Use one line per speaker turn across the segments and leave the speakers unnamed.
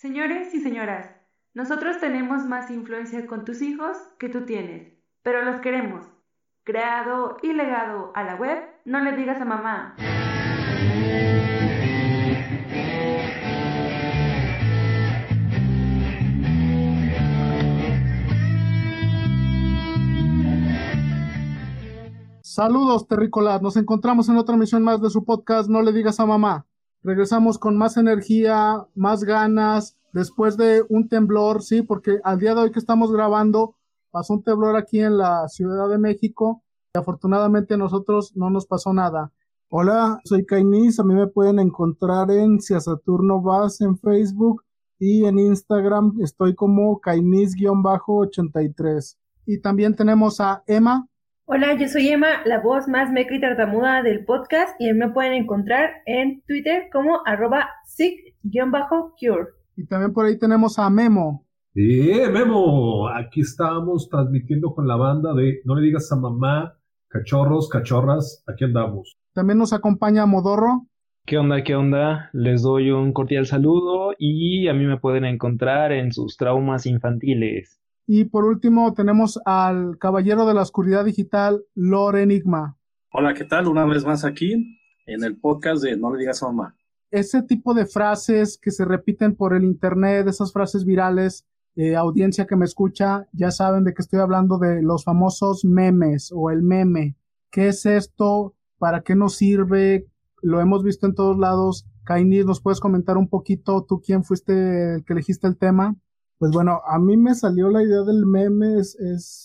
Señores y señoras, nosotros tenemos más influencia con tus hijos que tú tienes, pero los queremos. Creado y legado a la web, no le digas a mamá.
Saludos, terrícolas. Nos encontramos en otra misión más de su podcast No le digas a mamá. Regresamos con más energía, más ganas, después de un temblor, sí, porque al día de hoy que estamos grabando, pasó un temblor aquí en la Ciudad de México y afortunadamente a nosotros no nos pasó nada. Hola, soy Kainis, a mí me pueden encontrar en Cia Saturno Vas en Facebook y en Instagram estoy como Kainis-83. Y también tenemos a Emma.
Hola, yo soy Emma, la voz más meca y tartamuda del podcast y me pueden encontrar en Twitter como arroba sick-cure.
Y también por ahí tenemos a Memo.
Sí, Memo, aquí estamos transmitiendo con la banda de No le digas a mamá, cachorros, cachorras, aquí andamos.
También nos acompaña Modorro.
¿Qué onda? ¿Qué onda? Les doy un cordial saludo y a mí me pueden encontrar en sus traumas infantiles.
Y por último tenemos al caballero de la oscuridad digital, Lore Enigma.
Hola, ¿qué tal? Una vez más aquí en el podcast de No le digas a mamá.
Ese tipo de frases que se repiten por el internet, esas frases virales, eh, audiencia que me escucha, ya saben de que estoy hablando de los famosos memes o el meme. ¿Qué es esto? ¿Para qué nos sirve? Lo hemos visto en todos lados. Kainis, ¿nos puedes comentar un poquito tú quién fuiste el que elegiste el tema? Pues bueno, a mí me salió la idea del meme, es,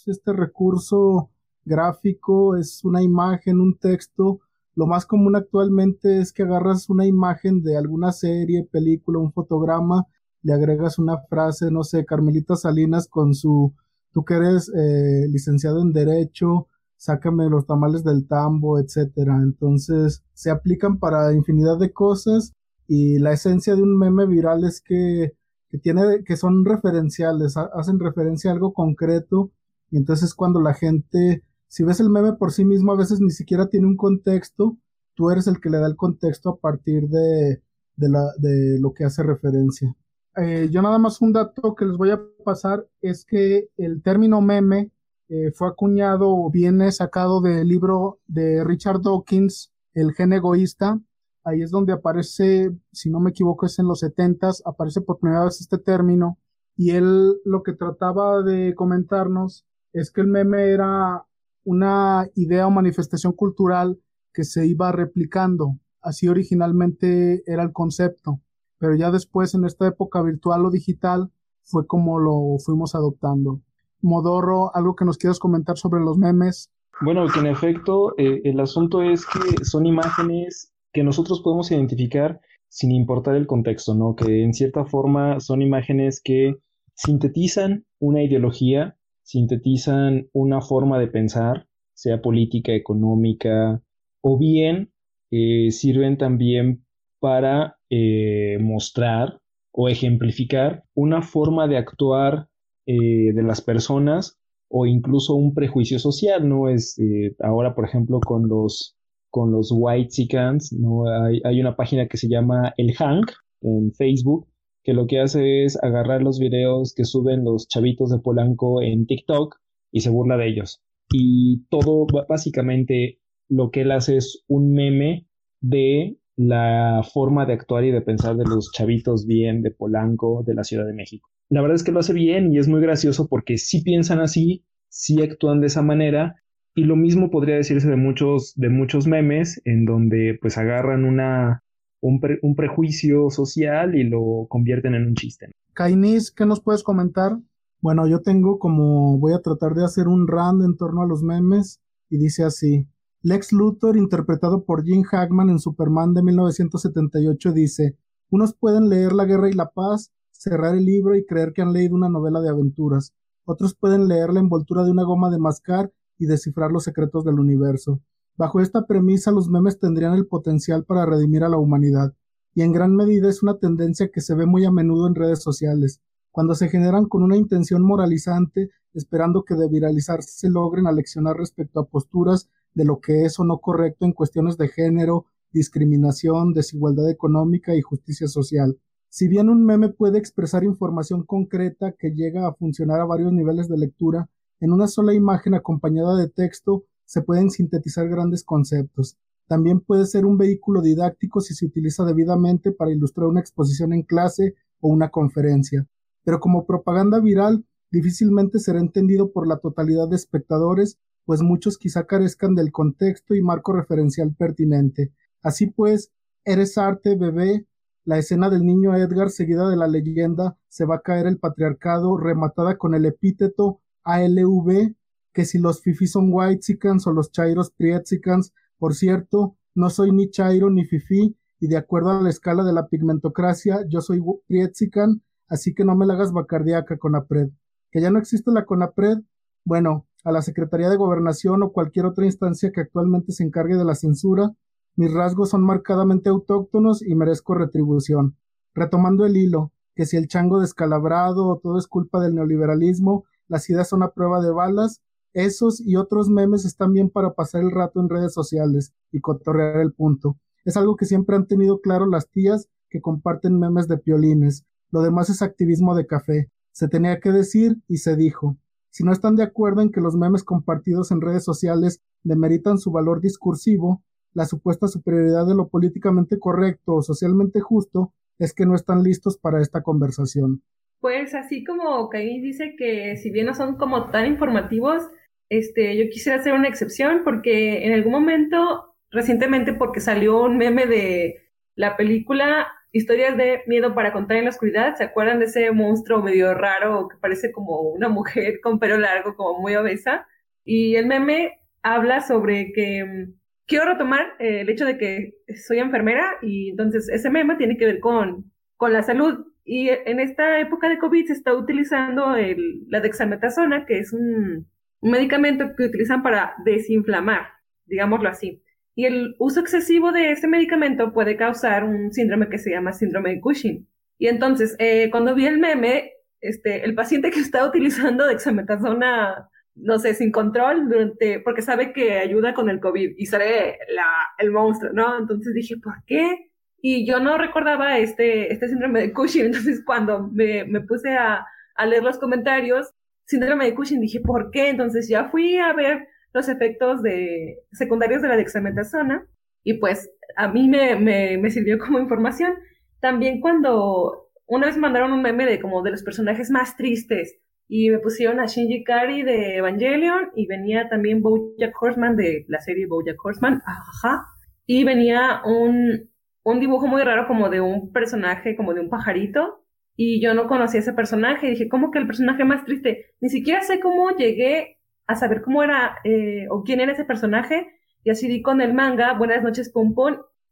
este recurso gráfico, es una imagen, un texto. Lo más común actualmente es que agarras una imagen de alguna serie, película, un fotograma, le agregas una frase, no sé, Carmelita Salinas con su, tú que eres eh, licenciado en Derecho, sácame los tamales del tambo, etcétera. Entonces, se aplican para infinidad de cosas y la esencia de un meme viral es que que tiene, que son referenciales, hacen referencia a algo concreto, y entonces cuando la gente, si ves el meme por sí mismo, a veces ni siquiera tiene un contexto, tú eres el que le da el contexto a partir de, de, lo que hace referencia. Eh, yo nada más un dato que les voy a pasar es que el término meme eh, fue acuñado o viene sacado del libro de Richard Dawkins, El gen egoísta, ahí es donde aparece, si no me equivoco, es en los setentas, aparece por primera vez este término, y él lo que trataba de comentarnos es que el meme era una idea o manifestación cultural que se iba replicando. Así originalmente era el concepto, pero ya después en esta época virtual o digital fue como lo fuimos adoptando. Modorro, algo que nos quieras comentar sobre los memes.
Bueno, que en efecto eh, el asunto es que son imágenes que nosotros podemos identificar sin importar el contexto, ¿no? Que en cierta forma son imágenes que sintetizan una ideología, sintetizan una forma de pensar, sea política, económica, o bien eh, sirven también para eh, mostrar o ejemplificar una forma de actuar eh, de las personas o incluso un prejuicio social, ¿no? Es ahora, por ejemplo, con los con los White Chickens, ¿no? Hay, hay, una página que se llama El Hank en Facebook, que lo que hace es agarrar los videos que suben los chavitos de Polanco en TikTok y se burla de ellos. Y todo, básicamente, lo que él hace es un meme de la forma de actuar y de pensar de los chavitos bien de Polanco, de la Ciudad de México. La verdad es que lo hace bien y es muy gracioso porque si piensan así, si actúan de esa manera y lo mismo podría decirse de muchos, de muchos memes en donde pues agarran una, un, prejuicio social y lo convierten en un chiste.
Kainis, ¿qué nos puedes comentar? Bueno, yo tengo como, voy a tratar de hacer un rand en torno a los memes y dice así. Lex Luthor, interpretado por Jim Hackman en Superman de 1978, dice, unos pueden leer La Guerra y la Paz, cerrar el libro y creer que han leído una novela de aventuras. Otros pueden leer la envoltura de una goma de mascar y descifrar los secretos del universo. Bajo esta premisa, los memes tendrían el potencial para redimir a la humanidad, y en gran medida es una tendencia que se ve muy a menudo en redes sociales, cuando se generan con una intención moralizante, esperando que de viralizarse se logren aleccionar respecto a posturas de lo que es o no correcto en cuestiones de género, discriminación, desigualdad económica y justicia social.
Si bien un meme puede expresar información concreta que llega a funcionar a varios niveles de lectura, en una sola imagen acompañada de texto se pueden sintetizar grandes conceptos. También puede ser un vehículo didáctico si se utiliza debidamente para ilustrar una exposición en clase o una conferencia. Pero como propaganda viral, difícilmente será entendido por la totalidad de espectadores, pues muchos quizá carezcan del contexto y marco referencial pertinente. Así pues, Eres arte, bebé, la escena del niño Edgar seguida de la leyenda se va a caer el patriarcado rematada con el epíteto ALV que si los fifi son whitesicans o los chairos prietzicans, por cierto, no soy ni chairo ni fifi y de acuerdo a la escala de la pigmentocracia yo soy prietzican, así que no me la hagas bacardiaca Conapred. Que ya no existe la Conapred, bueno, a la Secretaría de Gobernación o cualquier otra instancia que actualmente se encargue de la censura, mis rasgos son marcadamente autóctonos y merezco retribución. Retomando el hilo, que si el chango descalabrado o todo es culpa del neoliberalismo, las ideas son a prueba de balas, esos y otros memes están bien para pasar el rato en redes sociales y cotorrear el punto. Es algo que siempre han tenido claro las tías que comparten memes de piolines. Lo demás es activismo de café. Se tenía que decir y se dijo. Si no están de acuerdo en que los memes compartidos en redes sociales demeritan su valor discursivo, la supuesta superioridad de lo políticamente correcto o socialmente justo es que no están listos para esta conversación.
Pues así como Caí dice que si bien no son como tan informativos, este, yo quisiera hacer una excepción porque en algún momento, recientemente porque salió un meme de la película Historias de miedo para contar en la oscuridad, ¿se acuerdan de ese monstruo medio raro que parece como una mujer con pelo largo, como muy obesa? Y el meme habla sobre que quiero retomar eh, el hecho de que soy enfermera y entonces ese meme tiene que ver con, con la salud. Y en esta época de COVID se está utilizando el, la dexametasona, que es un, un medicamento que utilizan para desinflamar, digámoslo así. Y el uso excesivo de este medicamento puede causar un síndrome que se llama síndrome de Cushing. Y entonces, eh, cuando vi el meme, este, el paciente que está utilizando dexametasona no sé, sin control durante, porque sabe que ayuda con el COVID y sale la, el monstruo, ¿no? Entonces dije, ¿por qué? Y yo no recordaba este, este síndrome de Cushing, entonces cuando me, me puse a, a, leer los comentarios, síndrome de Cushing, dije, ¿por qué? Entonces ya fui a ver los efectos de, secundarios de la dexametasona y pues a mí me, me, me sirvió como información. También cuando una vez mandaron un meme de como de los personajes más tristes y me pusieron a Shinji Kari de Evangelion y venía también Bojack Horseman de la serie Bojack Horseman, ajá, y venía un, un dibujo muy raro como de un personaje, como de un pajarito, y yo no conocía ese personaje, y dije, ¿cómo que el personaje más triste? Ni siquiera sé cómo llegué a saber cómo era eh, o quién era ese personaje, y así di con el manga, Buenas noches, Pum.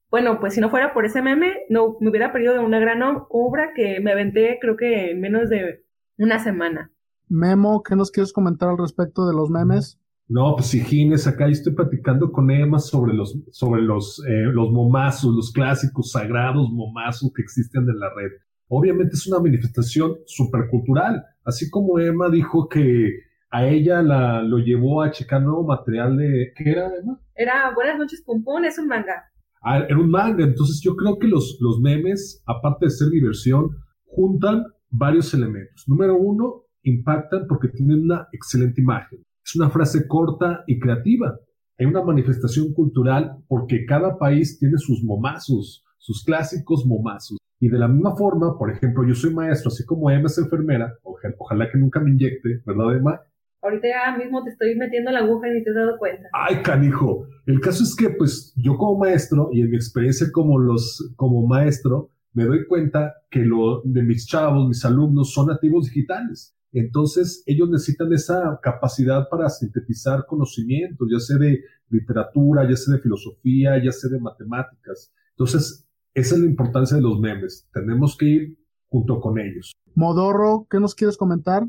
Bueno, pues si no fuera por ese meme, no me hubiera perdido de una gran obra que me aventé creo que en menos de una semana.
Memo, ¿qué nos quieres comentar al respecto de los memes?
No, pues Higines, acá yo estoy platicando con Emma sobre los, sobre los, eh, los momazos, los clásicos sagrados momazos que existen en la red. Obviamente es una manifestación supercultural, así como Emma dijo que a ella la, lo llevó a checar nuevo material de... ¿Qué era, Emma?
Era Buenas noches, Pum, es un manga.
Ah, era un manga, entonces yo creo que los, los memes, aparte de ser diversión, juntan varios elementos. Número uno, impactan porque tienen una excelente imagen. Es una frase corta y creativa. Hay una manifestación cultural porque cada país tiene sus momazos, sus clásicos momazos. Y de la misma forma, por ejemplo, yo soy maestro, así como Emma es enfermera, ojalá, que nunca me inyecte, ¿verdad, Emma?
Ahorita ya mismo te estoy metiendo la aguja y ni te has dado cuenta.
Ay, canijo. El caso es que, pues, yo como maestro y en mi experiencia como los, como maestro, me doy cuenta que lo de mis chavos, mis alumnos, son nativos digitales. Entonces, ellos necesitan esa capacidad para sintetizar conocimientos, ya sea de literatura, ya sea de filosofía, ya sea de matemáticas. Entonces, esa es la importancia de los memes. Tenemos que ir junto con ellos.
Modorro, ¿qué nos quieres comentar?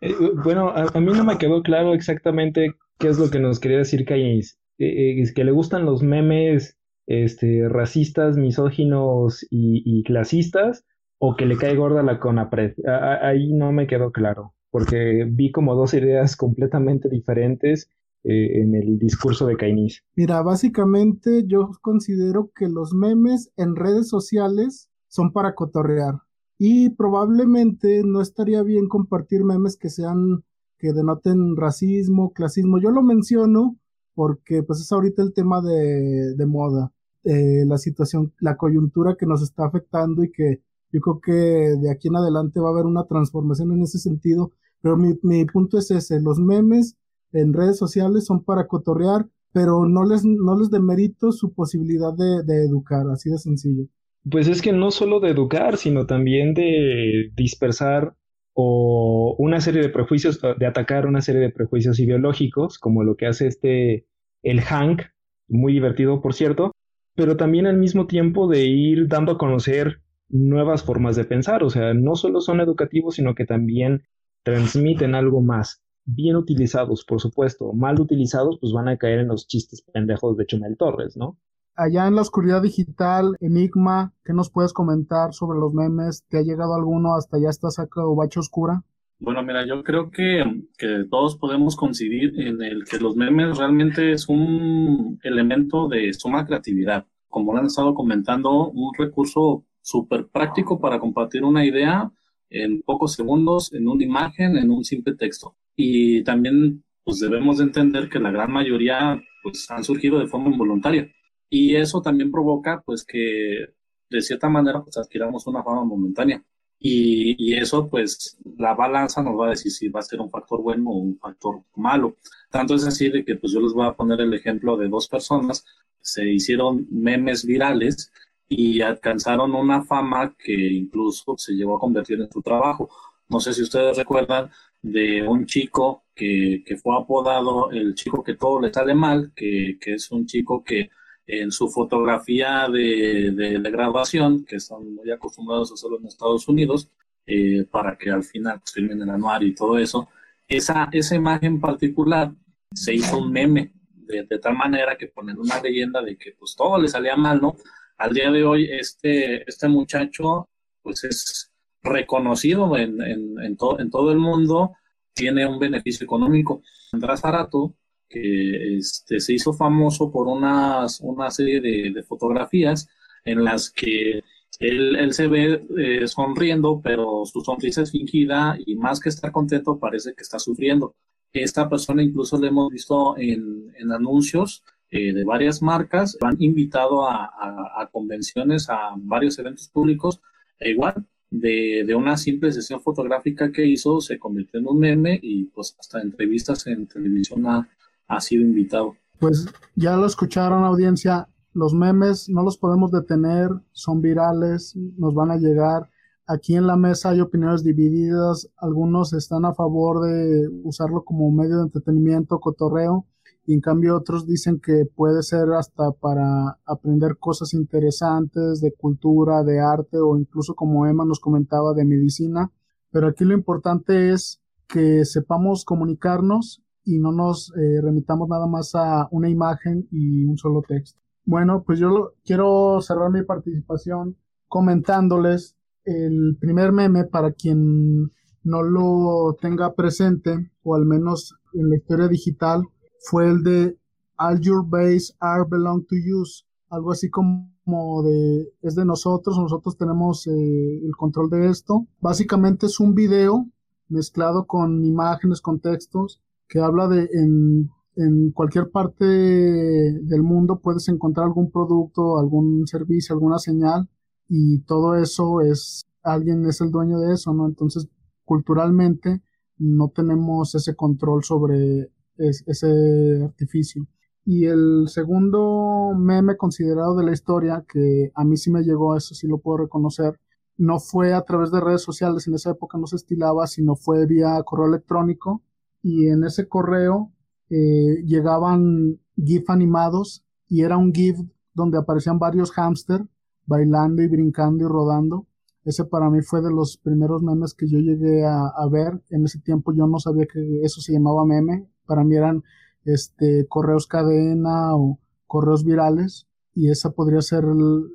Eh, bueno, a, mí no me quedó claro exactamente qué es lo que nos quería decir Cañiz. Eh, es que le gustan los memes este, racistas, misóginos y clasistas, o que le cae gorda la CONAPRED. Ahí no me quedó claro, porque vi como dos ideas completamente diferentes eh, en el discurso de Cainiz.
Mira, básicamente yo considero que los memes en redes sociales
son para cotorrear. Y probablemente no estaría bien compartir memes que sean, que denoten racismo, clasismo. Yo lo menciono porque pues es ahorita el tema de, de moda, eh, la situación, la coyuntura que nos está afectando y que yo creo que de aquí en adelante va a haber una transformación en ese sentido. Pero mi, mi punto es ese, los memes en redes sociales son para cotorrear, pero no les, no les demerito su posibilidad de, de educar, así de sencillo.
Pues es que no solo de educar, sino también de dispersar o una serie de prejuicios, de atacar una serie de prejuicios ideológicos, como lo que hace este, el Hank, muy divertido por cierto, pero también al mismo tiempo de ir dando a conocer nuevas formas de pensar, o sea, no solo son educativos, sino que también transmiten algo más. Bien utilizados, por supuesto, mal utilizados, pues van a caer en los chistes pendejos de Chumel Torres, ¿no?
Allá en la oscuridad digital, Enigma, ¿qué nos puedes comentar sobre los memes? ¿Te ha llegado alguno hasta ya está o bacha oscura?
Bueno, mira, yo creo que, que, todos podemos coincidir en el que los memes realmente es un elemento de suma creatividad. Como lo han estado comentando, un recurso súper práctico para compartir una idea en pocos segundos, en una imagen, en un simple texto. Y también pues debemos de entender que la gran mayoría pues han surgido de forma involuntaria. Y eso también provoca pues que de cierta manera pues adquiramos una fama momentánea. Y, y, eso pues la balanza nos va a decir si va a ser un factor bueno o un factor malo. Tanto es así de que pues yo les voy a poner el ejemplo de dos personas, se hicieron memes virales y alcanzaron una fama que incluso se llegó a convertir en su trabajo. No sé si ustedes recuerdan de un chico que, que fue apodado el chico que todo le sale mal, que, que es un chico que en su fotografía de, de, graduación, que están muy acostumbrados a hacerlo en Estados Unidos, eh, para que al final pues, firmen el anuario y todo eso, esa, esa imagen particular se hizo un meme, de, de, tal manera que ponen una leyenda de que pues todo le salía mal, ¿no? Al día de hoy este, este muchacho pues es reconocido en, en, en, en todo el mundo, tiene un beneficio económico. Andrés Zarato, que este, se hizo famoso por unas, una serie de, fotografías en las que él, él se ve eh, sonriendo, pero su sonrisa es fingida y más que estar contento parece que está sufriendo. Esta persona incluso le hemos visto en, en anuncios eh, de varias marcas, han invitado a, a, convenciones, a varios eventos públicos, e igual, de, de, una simple sesión fotográfica que hizo, se convirtió en un meme y pues hasta entrevistas en televisión ha, ha sido invitado.
Pues ya lo escucharon audiencia, los memes no los podemos detener, son virales, nos van a llegar. Aquí en la mesa hay opiniones divididas, algunos están a favor de usarlo como medio de entretenimiento, cotorreo, y en cambio otros dicen que puede ser hasta para aprender cosas interesantes de cultura, de arte o incluso como Emma nos comentaba de medicina. Pero aquí lo importante es que sepamos comunicarnos y no nos eh, remitamos nada más a una imagen y un solo texto. Bueno, pues yo quiero cerrar mi participación comentándoles el primer meme para quien no lo tenga presente o al menos en la historia digital fue el de All Your Base Are Belong to You, algo así como de es de nosotros, nosotros tenemos eh, el control de esto. Básicamente es un video mezclado con imágenes, con textos, que habla de en, en cualquier parte del mundo puedes encontrar algún producto, algún servicio, alguna señal y todo eso es, alguien es el dueño de eso, ¿no? Entonces, culturalmente no tenemos ese control sobre es, ese artificio. Y el segundo meme considerado de la historia, que a mí sí me llegó, eso sí lo puedo reconocer, no fue a través de redes sociales, en esa época no se estilaba, sino fue vía correo electrónico. Y en ese correo eh, llegaban GIF animados y era un GIF donde aparecían varios hámster bailando y brincando y rodando. Ese para mí fue de los primeros memes que yo llegué a, a ver. En ese tiempo yo no sabía que eso se llamaba meme para mí eran este, correos cadena o correos virales y esa podría ser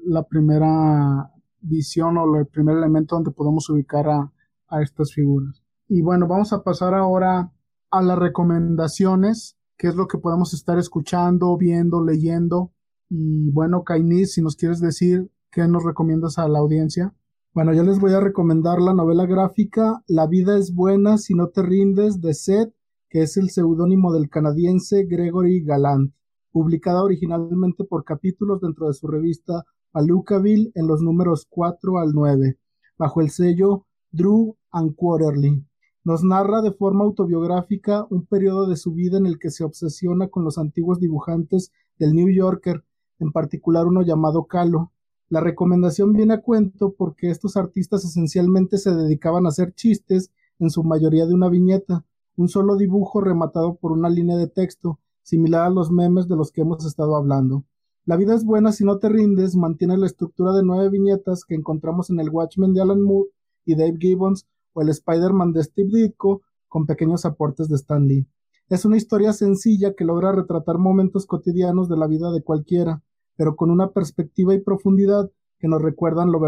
la primera visión o el primer elemento donde podemos ubicar a, a estas figuras. Y bueno, vamos a pasar ahora a las recomendaciones, qué es lo que podemos estar escuchando, viendo, leyendo. Y bueno, Kainis, si nos quieres decir ¿qué nos recomiendas a la audiencia? Bueno, yo les voy a recomendar la novela gráfica La vida es buena si no te rindes de Seth, que es el seudónimo del canadiense Gregory Galant, publicada originalmente por capítulos dentro de su revista Palookaville en los números 4 al 9, bajo el sello Drew and Quarterly. Nos narra de forma autobiográfica un periodo de su vida en el que se obsesiona con los antiguos dibujantes del New Yorker, en particular uno llamado Calo. La recomendación viene a cuento porque estos artistas esencialmente se dedicaban a hacer chistes, en su mayoría de una viñeta, un solo dibujo rematado por una línea de texto, similar a los memes de los que hemos estado hablando. La vida es buena si no te rindes mantiene la estructura de nueve viñetas que encontramos en el Watchmen de Alan Moore y Dave Gibbons o el Spider-Man de Steve Ditko con pequeños aportes de Stan Lee. Es una historia sencilla que logra retratar momentos cotidianos de la vida de cualquiera, pero con una perspectiva y profundidad que nos recuerdan lo,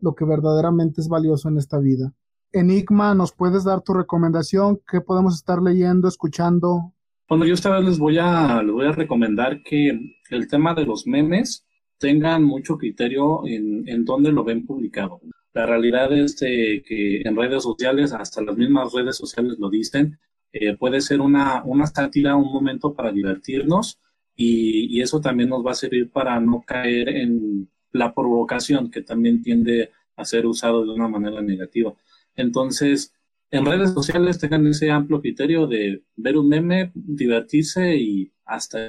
lo que verdaderamente es valioso en esta vida. Enigma, ¿nos puedes dar tu recomendación? ¿Qué podemos estar leyendo, escuchando?
Bueno, yo esta vez les voy a, les voy a recomendar que el tema de los memes tengan mucho criterio en, en dónde lo ven publicado. La realidad es que en redes sociales, hasta las mismas redes sociales lo dicen, eh, puede ser una, una sátira, un momento para divertirnos y, eso también nos va a servir para no caer en la provocación que también tiende a ser usado de una manera negativa. Entonces, en redes sociales tengan ese amplio criterio de ver un meme, divertirse y hasta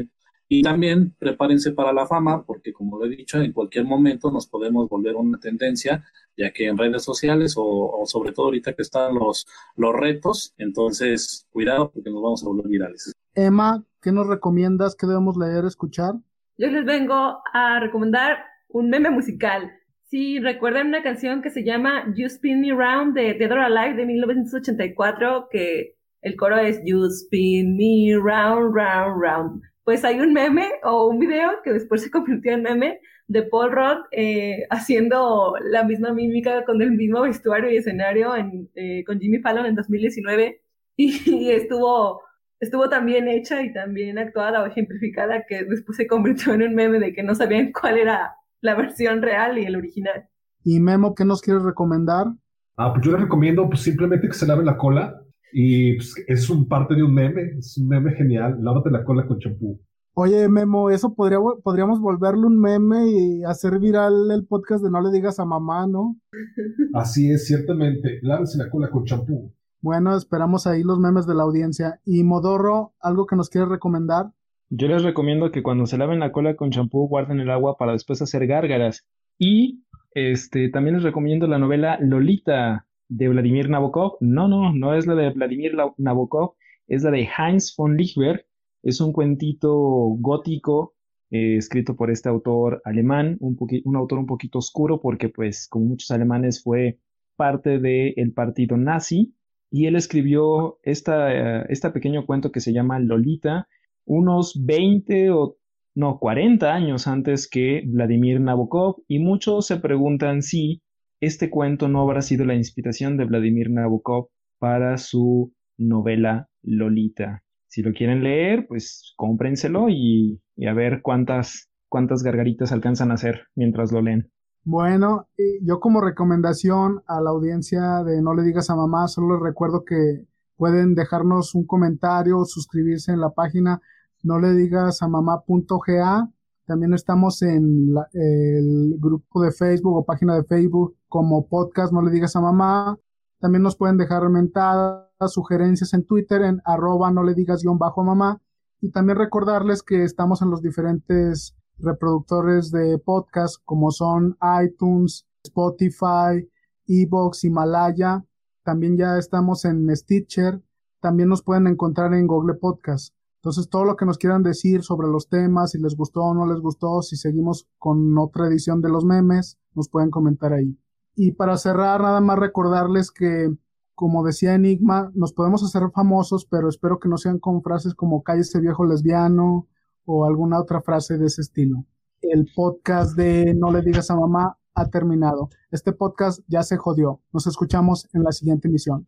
y también prepárense para la fama, porque como lo he dicho, en cualquier momento nos podemos volver una tendencia, ya que en redes sociales o, sobre todo ahorita que están los, los retos, entonces cuidado porque nos vamos a volver virales.
Emma, ¿qué nos recomiendas? ¿Qué debemos leer, escuchar?
Yo les vengo a recomendar un meme musical. Si recuerdan una canción que se llama You Spin Me Round de Dead or Alive de 1984, que el coro es You Spin Me Round, Round, Round. Pues hay un meme o un video que después se convirtió en meme de Paul Rudd eh, haciendo la misma mímica con el mismo vestuario y escenario en, eh, con Jimmy Fallon en 2019 y, estuvo estuvo también hecha y también actuada o ejemplificada que después se convirtió en un meme de que no sabían cuál era la versión real y el original.
¿Y Memo qué nos quieres recomendar?
Ah, pues yo les recomiendo pues simplemente que se laven la cola y pues, es un parte de un meme, es un meme genial. Lávate la cola con champú.
Oye, Memo, eso podría, podríamos volverlo un meme y hacer viral el podcast de No le digas a mamá, ¿no?
Así es, ciertamente. Lávense la cola con champú.
Bueno, esperamos ahí los memes de la audiencia. Y Modorro, ¿algo que nos quieres recomendar?
Yo les recomiendo que cuando se laven la cola con champú guarden el agua para después hacer gárgaras. Y este también les recomiendo la novela Lolita de Vladimir Nabokov. No, no, no es la de Vladimir Nabokov, es la de Heinz von Lichberg. Es un cuentito gótico eh, escrito por este autor alemán, un, un autor un poquito oscuro porque pues como muchos alemanes fue parte del partido nazi y él escribió esta, este pequeño cuento que se llama Lolita unos 20 o no 40 años antes que Vladimir Nabokov y muchos se preguntan si este cuento no habrá sido la inspiración de Vladimir Nabokov para su novela Lolita. Si lo quieren leer, pues cómprenselo y, a ver cuántas, cuántas gargaritas alcanzan a hacer mientras lo leen.
Bueno, yo como recomendación a la audiencia de No le digas a mamá, solo les recuerdo que pueden dejarnos un comentario, suscribirse en la página no le digas a mamá.ga también estamos en el grupo de Facebook o página de Facebook como podcast No le digas a mamá. También nos pueden dejar mentadas, sugerencias en Twitter en arroba no le digas guion bajo mamá. Y también recordarles que estamos en los diferentes reproductores de podcast como son iTunes, Spotify, Evox, Himalaya. También ya estamos en Stitcher. También nos pueden encontrar en Google Podcast. Entonces, todo lo que nos quieran decir sobre los temas, si les gustó o no les gustó, si seguimos con otra edición de los memes, nos pueden comentar ahí. Y para cerrar, nada más recordarles que, como decía Enigma, nos podemos hacer famosos, pero espero que no sean con frases como cállese viejo lesbiano o alguna otra frase de ese estilo. El podcast de No le digas a mamá ha terminado. Este podcast ya se jodió. Nos escuchamos en la siguiente emisión.